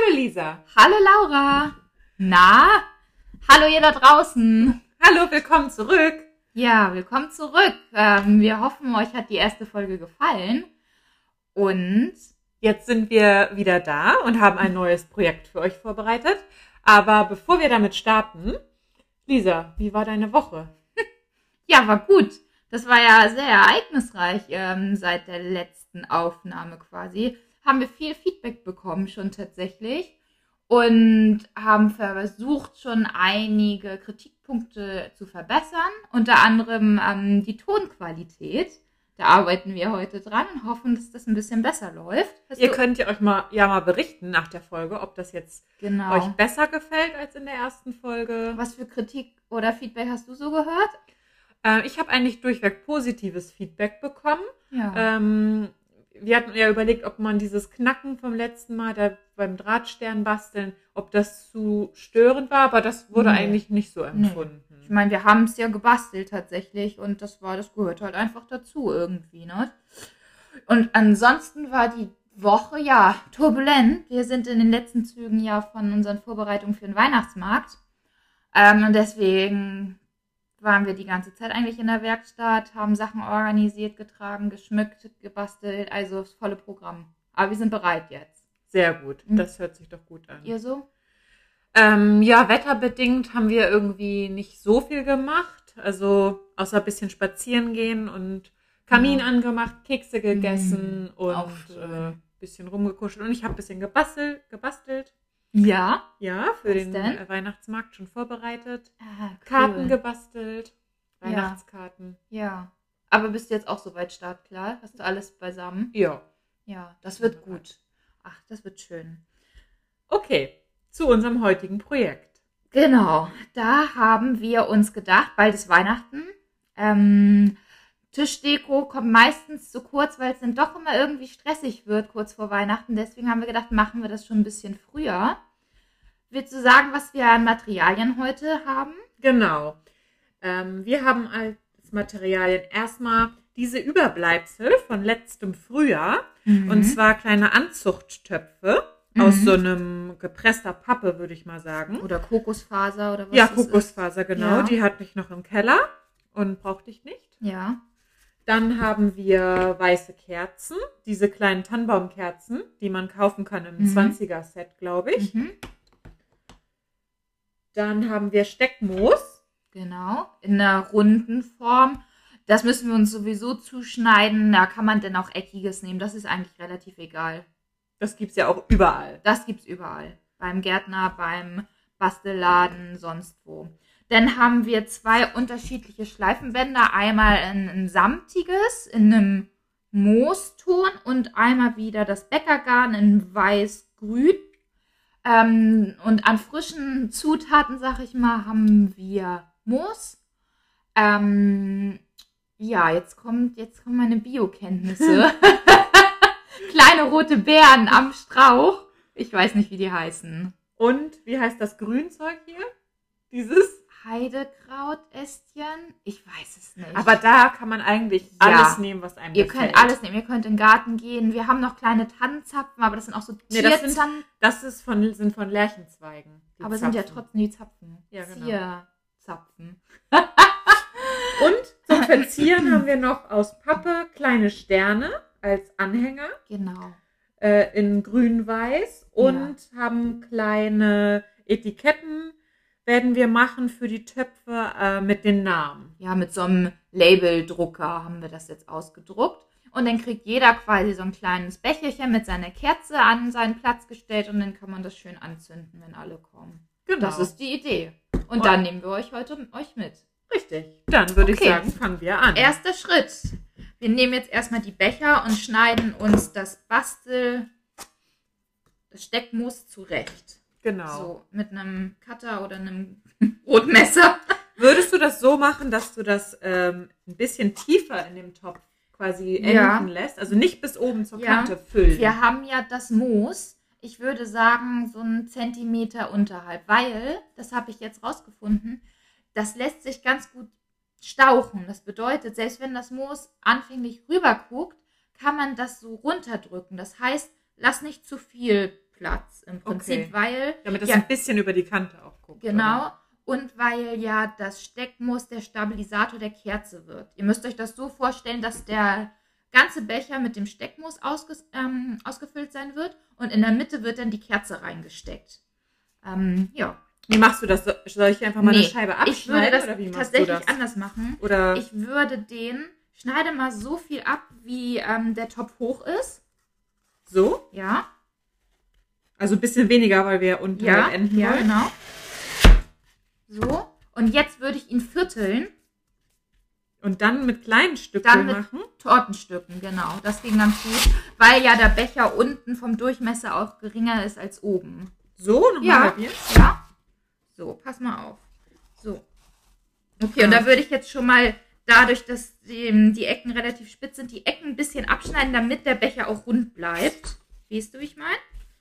Hallo Lisa. Hallo Laura. Na? Hallo ihr da draußen. Hallo, willkommen zurück. Ja, willkommen zurück. Ähm, wir hoffen, euch hat die erste Folge gefallen. Und Jetzt sind wir wieder da und haben ein neues Projekt für euch vorbereitet. Aber bevor wir damit starten, Lisa, wie war deine Woche? ja, war gut. Das war ja sehr ereignisreich ähm, seit der letzten Aufnahme quasi. Haben wir viel Feedback bekommen schon tatsächlich und haben versucht schon einige Kritikpunkte zu verbessern, unter anderem ähm, die Tonqualität. Da arbeiten wir heute dran und hoffen, dass das ein bisschen besser läuft. Hast Ihr könnt ja euch mal, ja mal berichten nach der Folge, ob das jetzt genau. euch besser gefällt als in der ersten Folge. Was für Kritik oder Feedback hast du so gehört? Äh, ich habe eigentlich durchweg positives Feedback bekommen. Ja. Ähm, wir hatten ja überlegt, ob man dieses Knacken vom letzten Mal da beim Drahtstern basteln, ob das zu störend war, aber das wurde Nee. eigentlich nicht so empfunden. Ich meine, wir haben es ja gebastelt tatsächlich und das war, das gehört halt einfach dazu irgendwie, ne? Und ansonsten war die Woche ja turbulent. Wir sind in den letzten Zügen ja von unseren Vorbereitungen für den Weihnachtsmarkt. Ähm, und deswegen waren wir die ganze Zeit eigentlich in der Werkstatt, haben Sachen organisiert, getragen, geschmückt, gebastelt, also das volle Programm. Aber wir sind bereit jetzt. Sehr gut, Mhm. das hört sich doch gut an. Ihr so? Ähm, ja, wetterbedingt haben wir irgendwie nicht so viel gemacht. Also außer ein bisschen spazieren gehen und Kamin Ja. angemacht, Kekse gegessen Mhm, und schön. äh, bisschen rumgekuschelt. Und ich habe ein bisschen gebastelt, gebastelt. Ja. Ja, für Was den denn? äh, Weihnachtsmarkt schon vorbereitet. Ah, Karten gebastelt. Ja. Weihnachtskarten. Ja. Aber bist du jetzt auch soweit startklar? Hast du alles beisammen? Ja. Ja, das wird gut. Ach, das wird schön. Okay, zu unserem heutigen Projekt. Genau, da haben wir uns gedacht, bald ist Weihnachten. Ähm, Tischdeko kommt meistens zu kurz, weil es dann doch immer irgendwie stressig wird kurz vor Weihnachten. Deswegen haben wir gedacht, machen wir das schon ein bisschen früher. Willst du sagen, was wir an Materialien heute haben? Genau. Ähm, wir haben als Materialien erstmal diese Überbleibsel von letztem Frühjahr. Und zwar kleine Anzuchttöpfe aus Mhm. so einem gepresster Pappe, würde ich mal sagen. oder Kokosfaser oder was ja, das ist. Kokosfaser, genau. Ja. Die hatte ich noch im Keller und brauchte ich nicht. Ja. Dann haben wir weiße Kerzen, diese kleinen Tannenbaumkerzen, die man kaufen kann im Mhm. 20er-Set, glaube ich. Mhm. Dann haben wir Steckmoos. Genau, in einer runden Form. Das müssen wir uns sowieso zuschneiden. Da kann man dann auch eckiges nehmen. Das ist eigentlich relativ egal. Das gibt's ja auch überall. Das gibt's überall. Beim Gärtner, beim Bastelladen, sonst wo. Dann haben wir zwei unterschiedliche Schleifenbänder. Einmal ein, samtiges in einem Mooston und einmal wieder das Bäckergarn in weiß-grün. Ähm, und an frischen Zutaten, sag ich mal, haben wir Moos. Ähm, ja, jetzt kommt, jetzt kommen meine Biokenntnisse. Kleine rote Beeren am Strauch. Ich weiß nicht, wie die heißen. Und wie heißt das Grünzeug hier? Dieses? Heidekrautästchen? Ich weiß es nicht. Aber da kann man eigentlich Ja. alles nehmen, was einem ihr gefällt. könnt alles nehmen. Ihr könnt in den Garten gehen. Wir haben noch kleine Tannenzapfen, aber das sind auch so Nee, das sind-. Das ist von, sind von Lärchenzweigen. aber sind ja Zapfen. trotzdem die Zapfen. Ja, genau. Tierzapfen. Und zum Verzieren haben wir noch aus Pappe kleine Sterne als Anhänger Genau. äh, in grün-weiß und haben kleine Etiketten, werden wir machen für die Töpfe äh, mit den Namen. Ja, mit so einem Labeldrucker haben wir das jetzt ausgedruckt. Und dann kriegt jeder quasi so ein kleines Becherchen mit seiner Kerze an seinen Platz gestellt und dann kann man das schön anzünden, wenn alle kommen. Genau. Das ist die Idee. Und Und- dann nehmen wir euch heute euch mit. richtig. Dann würde Okay. ich sagen, fangen wir an. Erster Schritt. Wir nehmen jetzt erstmal die Becher und schneiden uns das Bastel, das Steckmoos zurecht. Genau. So, mit einem Cutter oder einem Brotmesser. Würdest du das so machen, dass du das ähm, ein bisschen tiefer in dem Topf quasi enden Ja. lässt? Also nicht bis oben zur Ja. Kante füllen. Wir haben ja das Moos. Ich würde sagen, so einen Zentimeter unterhalb, weil, das habe ich jetzt rausgefunden, das lässt sich ganz gut stauchen. Das bedeutet, selbst wenn das Moos anfänglich rüber guckt, kann man das so runterdrücken. Das heißt, lass nicht zu viel Platz im Prinzip, Okay. weil Damit es Ja. ein bisschen über die Kante auch guckt. Genau. oder? Und weil ja das Steckmus der Stabilisator der Kerze wird. Ihr müsst euch das so vorstellen, dass der ganze Becher mit dem Steckmus ausges ähm, ausgefüllt sein wird und in der Mitte wird dann die Kerze reingesteckt. Ähm, ja. Wie machst du das? So- Soll ich einfach mal Nee, eine Scheibe abschneiden? Ich würde das oder wie machst tatsächlich du das? anders machen. Oder Ich würde den, schneide mal so viel ab, wie ähm, der Topf hoch ist. so? Ja. Also ein bisschen weniger, weil wir unten Ja, enden ja, wollen. genau. So. Und jetzt würde ich ihn vierteln. Und dann mit kleinen Stücken Dann mit- machen. Tortenstücken, genau. Das ging ganz gut, weil ja der Becher unten vom Durchmesser auch geringer ist als oben. So, nochmal Ja. halbieren. Ja. So, pass mal auf. So. Okay, und Ja. da würde ich jetzt schon mal, dadurch, dass die, die Ecken relativ spitz sind, die Ecken ein bisschen abschneiden, damit der Becher auch rund bleibt. Weißt du, wie ich meine?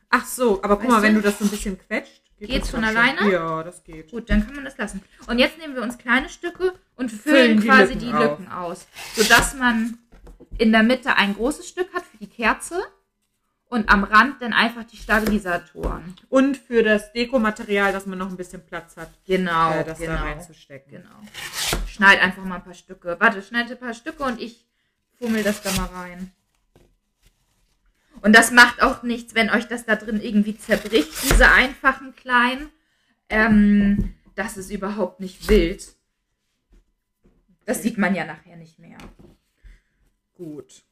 Ach so, aber guck Weißt mal, wenn du? das so ein bisschen quetscht. geht Geht's von doch schon. alleine? Ja, das geht. Gut, dann kann man das lassen. Und jetzt nehmen wir uns kleine Stücke und Füllen füllen die quasi Lücken die auf. Lücken aus. Sodass man in der Mitte ein großes Stück hat für die Kerze und am Rand dann einfach die Stabilisatoren. Und für das Dekomaterial, dass man noch ein bisschen Platz hat, Genau, äh, das genau. da reinzustecken. Genau. Schneid einfach mal ein paar Stücke. Warte, schneide ein paar Stücke und ich fummel das da mal rein. Und das macht auch nichts, wenn euch das da drin irgendwie zerbricht, diese einfachen kleinen. Ähm, das ist überhaupt nicht wild. Das sieht man ja nachher nicht mehr. Gut.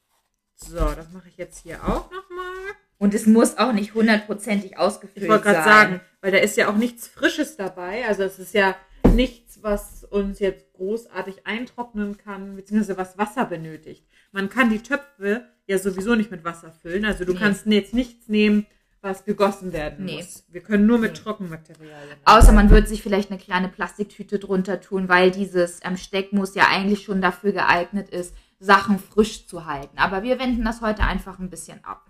So, das mache ich jetzt hier auch nochmal. Und es muss auch nicht hundertprozentig ausgefüllt Ich wollte sein. gerade sagen, weil da ist ja auch nichts Frisches dabei. Also es ist ja nichts, was uns jetzt großartig eintrocknen kann, beziehungsweise was Wasser benötigt. Man kann die Töpfe ja sowieso nicht mit Wasser füllen. Also du Nee. kannst jetzt nichts nehmen, was gegossen werden Nee. muss. Wir können nur mit Nee. Trockenmaterialien. Außer man würde sich vielleicht eine kleine Plastiktüte drunter tun, weil dieses ähm, Steckmus ja eigentlich schon dafür geeignet ist, Sachen frisch zu halten. Aber wir wenden das heute einfach ein bisschen ab.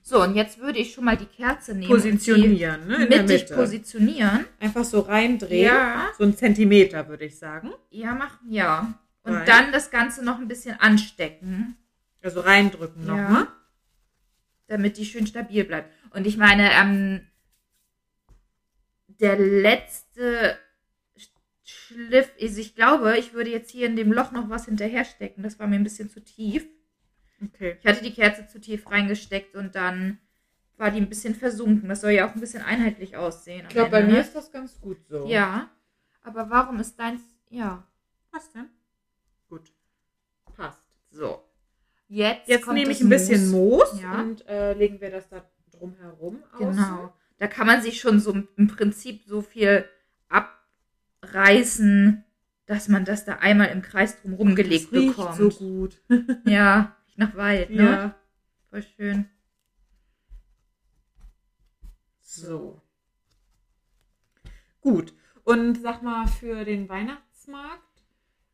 So, und jetzt würde ich schon mal die Kerze nehmen. positionieren, ne? In mittig positionieren. Einfach so reindrehen. Ja. So einen Zentimeter, würde ich sagen. Ja, machen, ja. Und Rein. dann das Ganze noch ein bisschen anstecken, Also reindrücken Ja. nochmal. damit die schön stabil bleibt. Und ich meine, ähm, der letzte Sch- Schliff ist, ich glaube, ich würde jetzt hier in dem Loch noch was hinterher stecken. Das war mir ein bisschen zu tief. Okay. Ich hatte die Kerze zu tief reingesteckt und dann war die ein bisschen versunken. Das soll ja auch ein bisschen einheitlich aussehen. Ich glaube, bei mir ne? ist das ganz gut so. Ja. Aber warum ist deins. Ja. Was denn? So. Jetzt, Jetzt nehme ich ein bisschen Moos Ja. und äh, legen wir das da drum herum aus. Genau. Da kann man sich schon so im Prinzip so viel abreißen, dass man das da einmal im Kreis drum rumgelegt das riecht bekommt. so gut. Ja, nach Wald, ne? Ja. Voll schön. So. Gut. Und sag mal, für den Weihnachtsmarkt,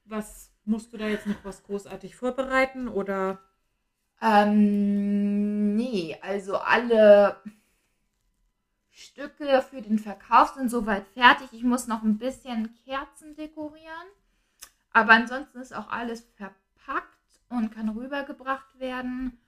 was musst du da jetzt noch was großartig vorbereiten oder? Ähm, nee, also alle Stücke für den Verkauf sind soweit fertig. Ich muss noch ein bisschen Kerzen dekorieren. Aber ansonsten ist auch alles verpackt und kann rübergebracht werden.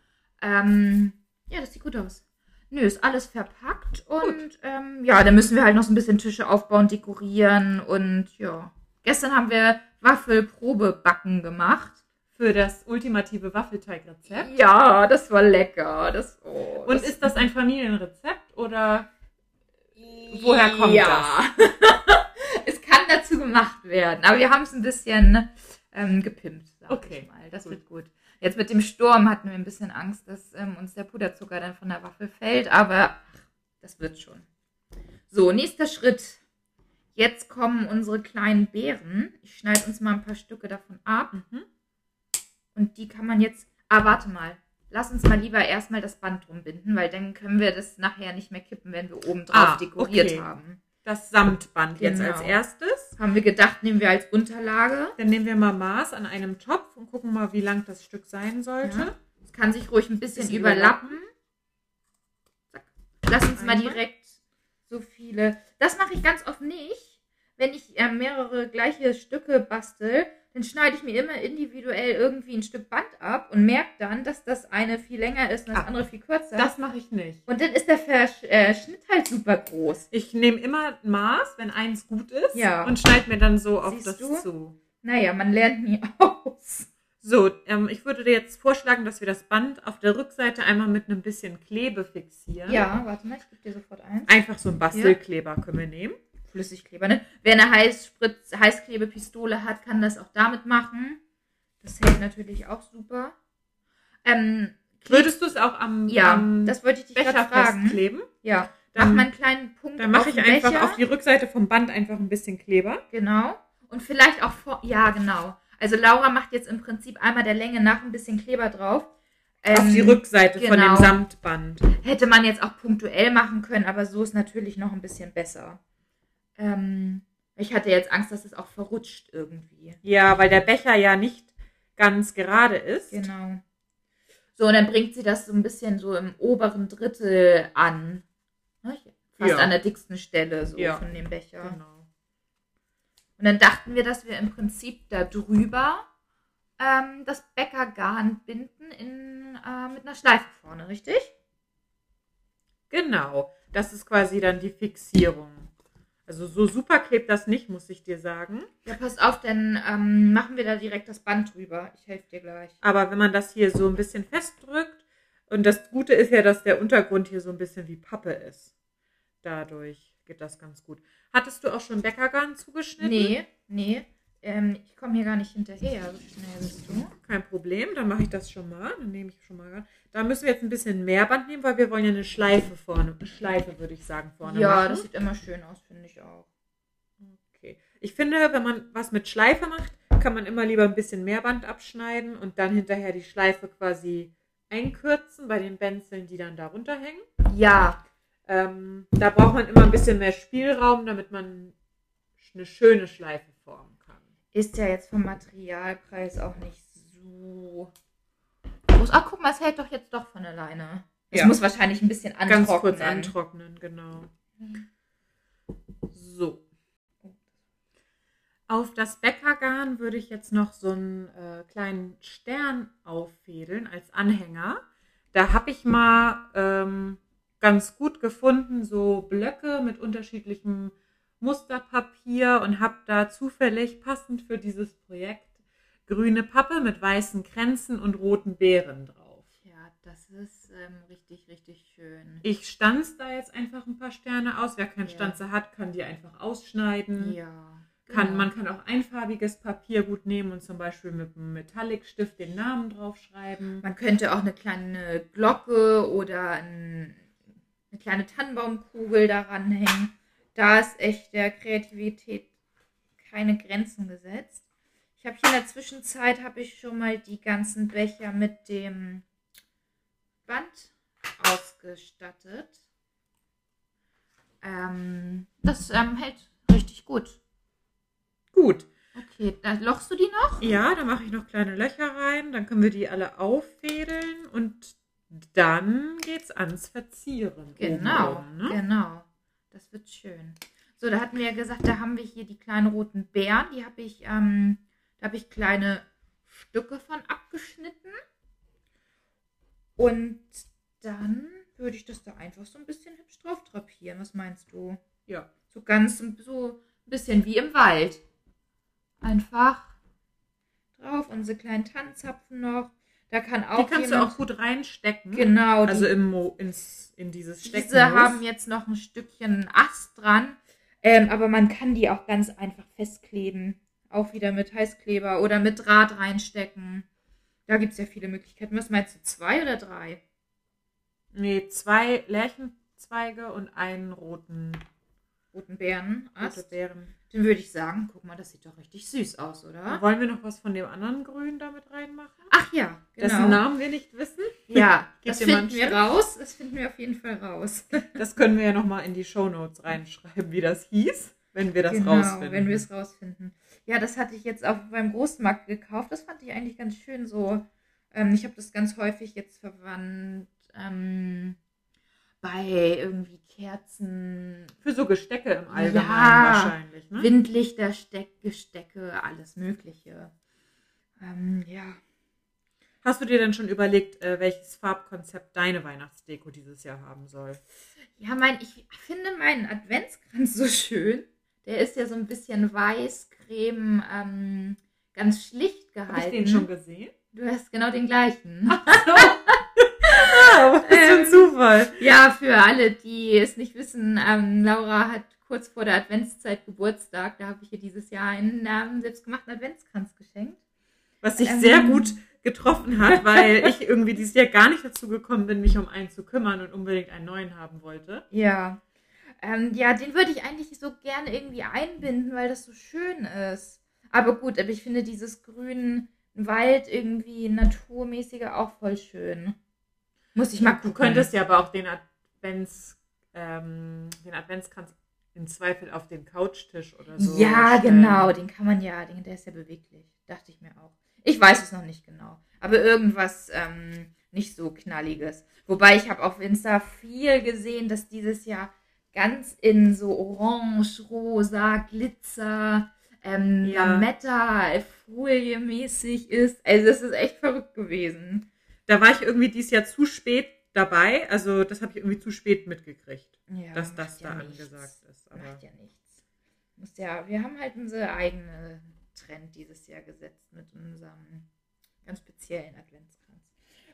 Ähm, ja, das sieht gut aus. Nö, ist alles verpackt und ähm, ja, dann müssen wir halt noch so ein bisschen Tische aufbauen, dekorieren und ja. Gestern haben wir Waffelprobebacken gemacht. Für das ultimative Waffelteigrezept. Ja, das war lecker. Das, oh, Und ist das ein Familienrezept oder woher kommt ja. es kann dazu gemacht werden, aber wir haben es ein bisschen ähm, gepimpt, sag Okay, ich mal. Das gut. wird gut. Jetzt mit dem Sturm hatten wir ein bisschen Angst, dass ähm, uns der Puderzucker dann von der Waffel fällt, aber das wird schon. So, nächster Schritt. Jetzt kommen unsere kleinen Beeren. Ich schneide uns mal ein paar Stücke davon ab. Mhm. Und die kann man jetzt. Ah, warte mal. Lass uns mal lieber erstmal das Band drum binden, weil dann können wir das nachher nicht mehr kippen, wenn wir oben drauf Ah, dekoriert okay. haben. Das Samtband jetzt Genau. als erstes. Haben wir gedacht, nehmen wir als Unterlage. Dann nehmen wir mal Maß an einem Topf und gucken mal, wie lang das Stück sein sollte. Ja. Es kann sich ruhig ein bisschen, Bisschen überlappen. Zack. Lass uns mal direkt so viele. Das mache ich ganz oft nicht. Wenn ich äh, mehrere gleiche Stücke bastel, dann schneide ich mir immer individuell irgendwie ein Stück Band ab und merke dann, dass das eine viel länger ist und das Ah, andere viel kürzer. Das mache ich nicht. und dann ist der Versch äh, Schnitt halt super groß. Ich nehme immer ein Maß, wenn eins gut ist, Ja. und schneide mir dann so auf Siehst das du? zu. Naja, man lernt nie aus. So, ähm, ich würde dir jetzt vorschlagen, dass wir das Band auf der Rückseite einmal mit einem bisschen Klebe fixieren. Ja, warte mal, ich gebe dir sofort eins. Einfach so einen Bastelkleber können wir nehmen. Flüssigkleber, ne? Wer eine Heißspritz Heißklebepistole hat, kann das auch damit machen. Das hält natürlich auch super. Ähm, Würdest du es auch am, ja, am das wollte ich dich Becher fragen. festkleben? Ja, Dann- mach mal einen kleinen Punkt Dann mache ich einfach Becher. auf die Rückseite vom Band einfach ein bisschen Kleber. Genau. Und vielleicht auch vor. Ja, genau. Also Laura macht jetzt im Prinzip einmal der Länge nach ein bisschen Kleber drauf. auf Ähm, die Rückseite von genau. dem Samtband. Hätte man jetzt auch punktuell machen können, aber so ist natürlich noch ein bisschen besser. Ähm, ich hatte jetzt Angst, dass es auch verrutscht irgendwie. Ja, weil der Becher ja nicht ganz gerade ist. Genau. So, und dann bringt sie das so ein bisschen so im oberen Drittel an. Ne? Fast Ja. an der dicksten Stelle so Ja. von dem Becher. Genau. Und dann dachten wir, dass wir im Prinzip da drüber ähm, das Bäckergarn binden in, äh, mit einer Schleife vorne, richtig? Genau. Das ist quasi dann die Fixierung. Also so super klebt das nicht, muss ich dir sagen. Ja, pass auf, dann ähm, machen wir da direkt das Band drüber. Ich helfe dir gleich. Aber wenn man das hier so ein bisschen festdrückt, und das Gute ist ja, dass der Untergrund hier so ein bisschen wie Pappe ist. Dadurch geht das ganz gut. Hattest du auch schon Bäckergarn zugeschnitten? Nee, nee. Ähm, ich komme hier gar nicht hinterher. So schnell bist du. Kein Problem, dann mache ich das schon mal. Dann nehme ich schon mal. Da müssen wir jetzt ein bisschen mehr Band nehmen, weil wir wollen ja eine Schleife vorne. Eine Schleife, würde ich sagen, vorne Ja, machen. das sieht immer schön aus, finde ich auch. Okay. Ich finde, wenn man was mit Schleife macht, kann man immer lieber ein bisschen mehr Band abschneiden und dann hinterher die Schleife quasi einkürzen bei den Benzeln, die dann darunter hängen. Ja, Ähm, da braucht man immer ein bisschen mehr Spielraum, damit man eine schöne Schleife formen kann. ist ja jetzt vom Materialpreis auch nicht so groß. Ach, guck mal, es hält doch jetzt doch von alleine. Es Ja. muss wahrscheinlich ein bisschen antrocknen. Ganz kurz antrocknen, genau. So. Auf das Bäckergarn würde ich jetzt noch so einen äh, kleinen Stern auffädeln als Anhänger. Da habe ich mal ähm, ganz gut gefunden, so Blöcke mit unterschiedlichem Musterpapier und habe da zufällig passend für dieses Projekt grüne Pappe mit weißen Kränzen und roten Beeren drauf. Ja, das ist ähm, richtig, richtig schön. Ich stanze da jetzt einfach ein paar Sterne aus. Wer keinen Ja. Stanze hat, kann die einfach ausschneiden. Ja. Kann, genau. Man kann auch einfarbiges Papier gut nehmen und zum Beispiel mit einem Metallic-Stift den Namen draufschreiben. Man könnte auch eine kleine Glocke oder ein, eine kleine Tannenbaumkugel daran hängen. Da ist echt der Kreativität keine Grenzen gesetzt. Ich habe hier in der Zwischenzeit habe ich schon mal die ganzen Becher mit dem Band ausgestattet. Ähm, das ähm, hält richtig gut. Gut. Okay, da lochst du die noch? Ja, da mache ich noch kleine Löcher rein. Dann können wir die alle auffädeln und dann geht's ans Verzieren. Genau, obenrum, ne? genau. Das wird schön. So, da hatten wir ja gesagt, da haben wir hier die kleinen roten Beeren. Die habe ich, ähm, da habe ich kleine Stücke von abgeschnitten. Und dann würde ich das da einfach so ein bisschen hübsch drauf drapieren. Was meinst du? Ja. So ganz so ein bisschen wie im Wald. Einfach drauf, unsere kleinen Tannenzapfen noch. Da kann auch Die kannst du jemand- auch gut reinstecken. Genau, die- Also im Mo, ins, in dieses Stecken. Diese haben jetzt noch ein Stückchen Ast dran, ähm, aber man kann die auch ganz einfach festkleben. Auch wieder mit Heißkleber oder mit Draht reinstecken. Da gibt es ja viele Möglichkeiten. Was meinst du, zwei oder drei? Nee, zwei Lärchenzweige und einen roten Roten Beeren, rote. Beeren. Den würde ich sagen, guck mal, das sieht doch richtig süß aus, oder? Wollen wir noch was von dem anderen Grün damit reinmachen? Ach ja, Dessen genau. Namen wir nicht wissen. Ja, das mal finden wir raus. Das finden wir auf jeden Fall raus. Das können wir ja nochmal in die Shownotes reinschreiben, wie das hieß, wenn wir das genau, rausfinden. wenn wir es rausfinden. Ja, das hatte ich jetzt auch beim Großmarkt gekauft. Das fand ich eigentlich ganz schön so. Ähm, ich habe das ganz häufig jetzt verwandt ähm, bei irgendwie Kerzen, Für so Gestecke im Allgemeinen Ja. wahrscheinlich. Ne? Windlichter, Steck, Gestecke, alles Mögliche. Ähm, ja. Hast du dir denn schon überlegt, äh, welches Farbkonzept deine Weihnachtsdeko dieses Jahr haben soll? Ja, mein, ich finde meinen Adventskranz so schön. Der ist ja so ein bisschen weiß, creme, ähm, ganz schlicht gehalten. Habe ich den schon gesehen? Du hast genau den gleichen. Ah, was für ein Ähm, Zufall. Ja, für alle, die es nicht wissen, ähm, Laura hat kurz vor der Adventszeit Geburtstag. Da habe ich ihr dieses Jahr einen ähm, selbstgemachten Adventskranz geschenkt. Was sich Ähm. sehr gut getroffen hat, weil ich irgendwie dieses Jahr gar nicht dazu gekommen bin, mich um einen zu kümmern und unbedingt einen neuen haben wollte. Ja. Ähm, ja, den würde ich eigentlich so gerne irgendwie einbinden, weil das so schön ist. Aber gut, aber ich finde dieses grün Wald irgendwie naturmäßige auch voll schön. Muss ich mal Du gucken. könntest ja aber auch den Advents, ähm, den Adventskranz in Zweifel auf den Couchtisch oder so. ja, stellen. genau, den kann man ja, den, der ist ja beweglich. Dachte ich mir auch. Ich weiß es noch nicht genau. Aber irgendwas ähm, nicht so knalliges. Wobei ich habe auf Insta viel gesehen, dass dieses Jahr ganz in so orange, rosa, Glitzer, ähm, Ja. Lametta, Folie mäßig ist. Also es ist echt verrückt gewesen. Da war ich irgendwie dieses Jahr zu spät dabei. Also das habe ich irgendwie zu spät mitgekriegt, Ja, dass das ja da nichts. angesagt ist. Aber Macht ja nichts. Muss ja, wir haben halt unsere eigene Trend dieses Jahr gesetzt mit unserem ganz speziellen Adventskranz.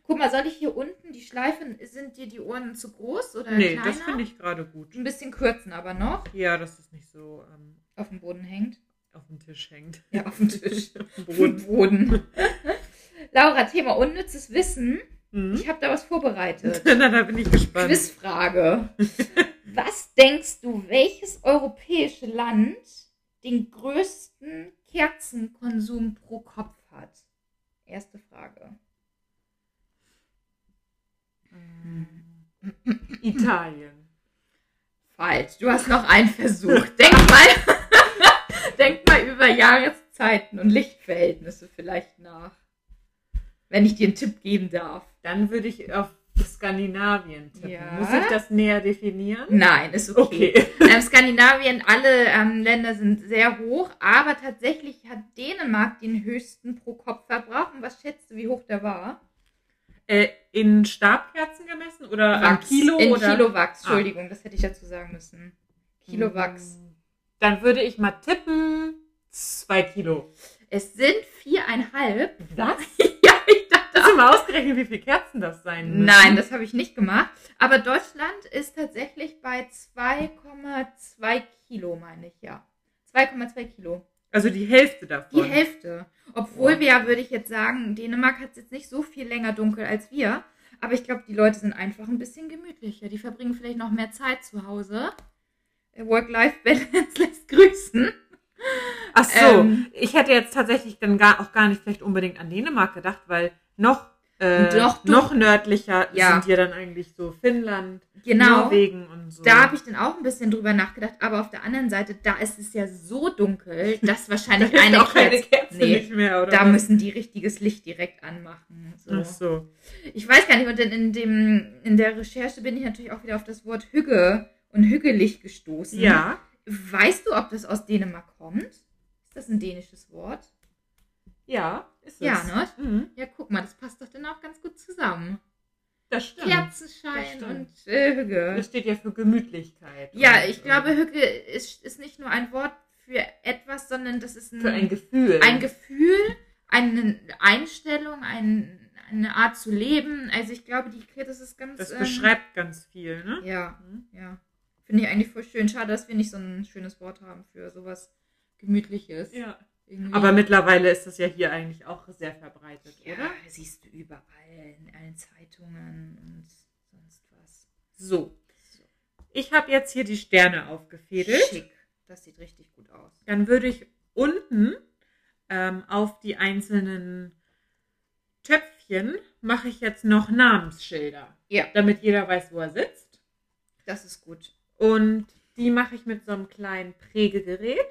Guck mal, soll ich hier unten die Schleifen, sind dir die Ohren zu groß oder nee, kleiner? das finde ich gerade gut. Ein bisschen kürzen aber noch. Ja, dass es nicht so ähm, Auf dem Boden hängt. auf dem Tisch hängt. Ja, auf dem Tisch. auf dem Boden. Boden. Laura, Thema unnützes Wissen. Mhm. Ich habe da was vorbereitet. Na, da bin ich gespannt. Quizfrage. Was denkst du, welches europäische Land den größten Kerzenkonsum pro Kopf hat? Erste Frage. Italien. Falsch. Du hast noch einen Versuch. Denk mal, denk mal über Jahreszeiten und Lichtverhältnisse vielleicht nach. Wenn ich dir einen Tipp geben darf. Dann würde ich auf Skandinavien tippen. Ja. Muss ich das näher definieren? Nein, ist okay. Okay. Ähm, Skandinavien, alle ähm, Länder sind sehr hoch, aber tatsächlich hat Dänemark den höchsten Pro-Kopf-Verbrauch. Und was schätzt du, wie hoch der war? Äh, in Stabkerzen gemessen oder Wachs. Kilo? In oder? Kilowachs, Ah. Entschuldigung, das hätte ich dazu sagen müssen. Kilowachs. Dann würde ich mal tippen, zwei Kilo. Es sind viereinhalb. Was? ja, Hast du mal ausgerechnet, wie viele Kerzen das sein müssen? Nein, das habe ich nicht gemacht. Aber Deutschland ist tatsächlich bei 2,2 Kilo, meine ich, ja. 2,2 Kilo. Also die Hälfte davon. Die Hälfte. Obwohl Boah. wir ja, würde ich jetzt sagen, Dänemark hat es jetzt nicht so viel länger dunkel als wir. Aber ich glaube, die Leute sind einfach ein bisschen gemütlicher. Die verbringen vielleicht noch mehr Zeit zu Hause. Äh, Work-Life-Balance lässt grüßen. Ach so, Ähm, ich hätte jetzt tatsächlich dann gar, auch gar nicht vielleicht unbedingt an Dänemark gedacht, weil noch, äh, Noch noch, nördlicher Ja. sind ja dann eigentlich so Finnland, Genau. Norwegen und so. Da habe ich dann auch ein bisschen drüber nachgedacht. Aber auf der anderen Seite, da ist es ja so dunkel, dass wahrscheinlich Da eine auch keine Kerze- Kerze Nee, nicht mehr, oder? Da was? müssen die richtiges Licht direkt anmachen. So. Ach so. Ich weiß gar nicht, und in, in, dem, in der Recherche bin ich natürlich auch wieder auf das Wort Hügge und Hügelig gestoßen. Ja. Weißt du, ob das aus Dänemark kommt? Ist das ein dänisches Wort? Ja, ist es. Ja, ne? Mhm, Ja, guck mal, das passt doch dann auch ganz gut zusammen. das stimmt. Kerzenschein das stimmt. und äh, Hügge. Das steht ja für Gemütlichkeit. Ja, und, ich glaube, Hügge ist, ist nicht nur ein Wort für etwas, sondern das ist ein, Für ein Gefühl. ein Gefühl, eine Einstellung, ein, eine Art zu leben. Also ich glaube, die das ist ganz. Das ähm, beschreibt ganz viel, ne? Ja, Mhm. ja. Finde ich eigentlich voll schön. Schade, dass wir nicht so ein schönes Wort haben für sowas Gemütliches. Ja. Irgendwie. Aber mittlerweile ist das ja hier eigentlich auch sehr verbreitet, ja, oder? siehst du überall in allen Zeitungen und sonst was. So. Ich habe jetzt hier die Sterne aufgefädelt. Schick. Das sieht richtig gut aus. Dann würde ich unten ähm, auf die einzelnen Töpfchen mache ich jetzt noch Namensschilder. Ja. Damit jeder weiß, wo er sitzt. Das ist gut. Und die mache ich mit so einem kleinen Prägegerät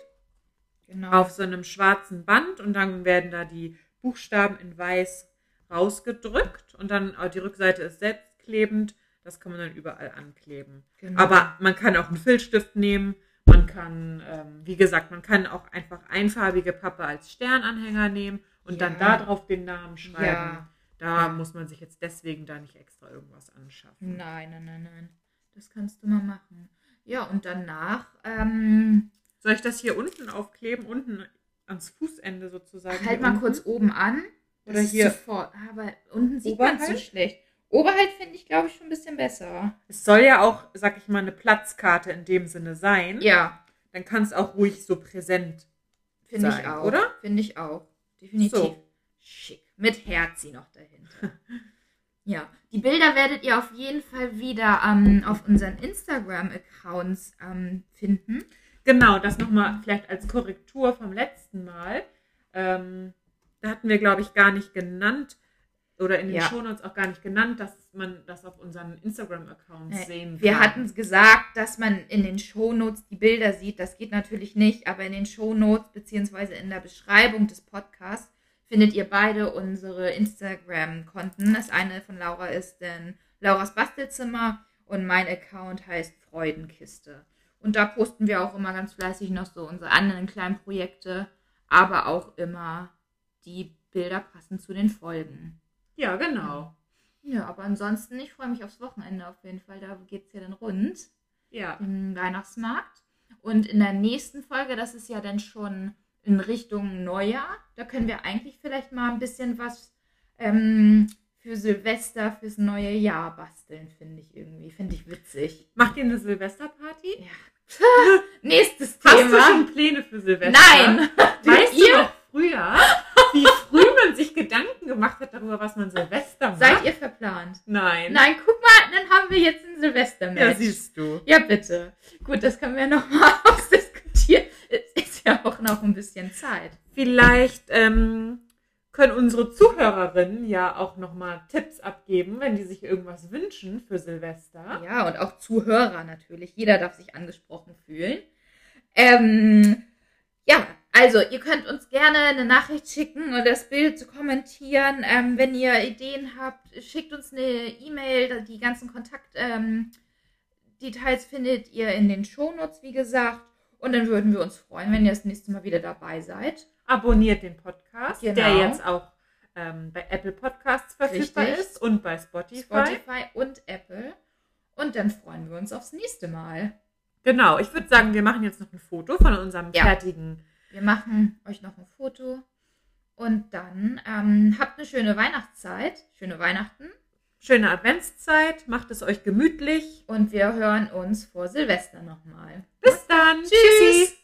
Genau. auf so einem schwarzen Band und dann werden da die Buchstaben in weiß rausgedrückt und dann äh, die Rückseite ist selbstklebend. Das kann man dann überall ankleben. Genau. Aber man kann auch einen Filzstift nehmen. Man kann, ähm, wie gesagt, man kann auch einfach einfarbige Pappe als Sternanhänger nehmen und Ja. dann da drauf den Namen schreiben. Ja. Da muss man sich jetzt deswegen da nicht extra irgendwas anschaffen. Nein, nein, nein, nein. Das kannst du mal machen. Ja, und danach, ähm, Soll ich das hier unten aufkleben, unten ans Fußende sozusagen? halt mal unten? kurz oben an. Das Oder ist hier Sofort. Aber unten sieht man Oberhalb? so schlecht. Oberhalb finde ich, glaube ich, schon ein bisschen besser. Es soll ja auch, sag ich mal, eine Platzkarte in dem Sinne sein. Ja, Dann kann es auch ruhig so präsent. finde ich sein, auch. oder? Finde ich auch. Definitiv. So. Schick. Mit Herzi noch dahinter. ja, die Bilder werdet ihr auf jeden Fall wieder ähm, auf unseren Instagram-Accounts ähm, finden. Genau, das nochmal vielleicht als Korrektur vom letzten Mal. Ähm, da hatten wir, glaube ich, gar nicht genannt oder in den Ja. Shownotes auch gar nicht genannt, dass man das auf unseren Instagram-Accounts Nee, sehen kann. Wir hatten gesagt, dass man in den Shownotes die Bilder sieht. Das geht natürlich nicht, aber in den Shownotes beziehungsweise in der Beschreibung des Podcasts findet ihr beide unsere Instagram-Konten. Das eine von Laura ist denn Lauras Bastelzimmer und mein Account heißt Freudenkiste. Und da posten wir auch immer ganz fleißig noch so unsere anderen kleinen Projekte, aber auch immer die Bilder passend zu den Folgen. Ja, genau. Ja, aber ansonsten, ich freue mich aufs Wochenende auf jeden Fall. Da geht es ja dann rund, Ja. den Weihnachtsmarkt. Und in der nächsten Folge, das ist ja dann schon in Richtung Neujahr, da können wir eigentlich vielleicht mal ein bisschen was ähm, für Silvester, fürs neue Jahr basteln, finde ich irgendwie. Finde ich witzig. Macht ihr eine Silvesterparty? Ja. Nächstes Hast Thema. du schon Pläne für Silvester? Nein! Weißt ihr? du noch früher, wie früh man sich Gedanken gemacht hat darüber, was man Silvester macht? Seid ihr verplant? Nein. Nein, guck mal, dann haben wir jetzt ein Silvestermatch. Ja, siehst du. Ja, bitte. Gut, das können wir nochmal ausdiskutieren. Es ist ja auch noch ein bisschen Zeit. Vielleicht ähm, können unsere Zuhörerinnen ja auch nochmal Tipps abgeben, wenn die sich irgendwas wünschen für Silvester. Ja, und auch Zuhörer natürlich. Jeder darf sich angesprochen fühlen. Ähm, ja, also ihr könnt uns gerne eine Nachricht schicken oder das Bild zu kommentieren. Ähm, wenn ihr Ideen habt, schickt uns eine E-Mail. Die ganzen Kontakt ähm, findet ihr in den Shownotes, wie gesagt. Und dann würden wir uns freuen, wenn ihr das nächste Mal wieder dabei seid. Abonniert den Podcast, Genau. der jetzt auch ähm, bei Apple Podcasts verfügbar Richtig. ist und bei Spotify. Spotify und Apple. Und dann freuen wir uns aufs nächste Mal. Genau, ich würde sagen, wir machen jetzt noch ein Foto von unserem Ja. fertigen. Wir machen euch noch ein Foto. Und dann ähm, habt eine schöne Weihnachtszeit, schöne Weihnachten. Schöne Adventszeit, macht es euch gemütlich. Und wir hören uns vor Silvester nochmal. Bis dann. Tschüss.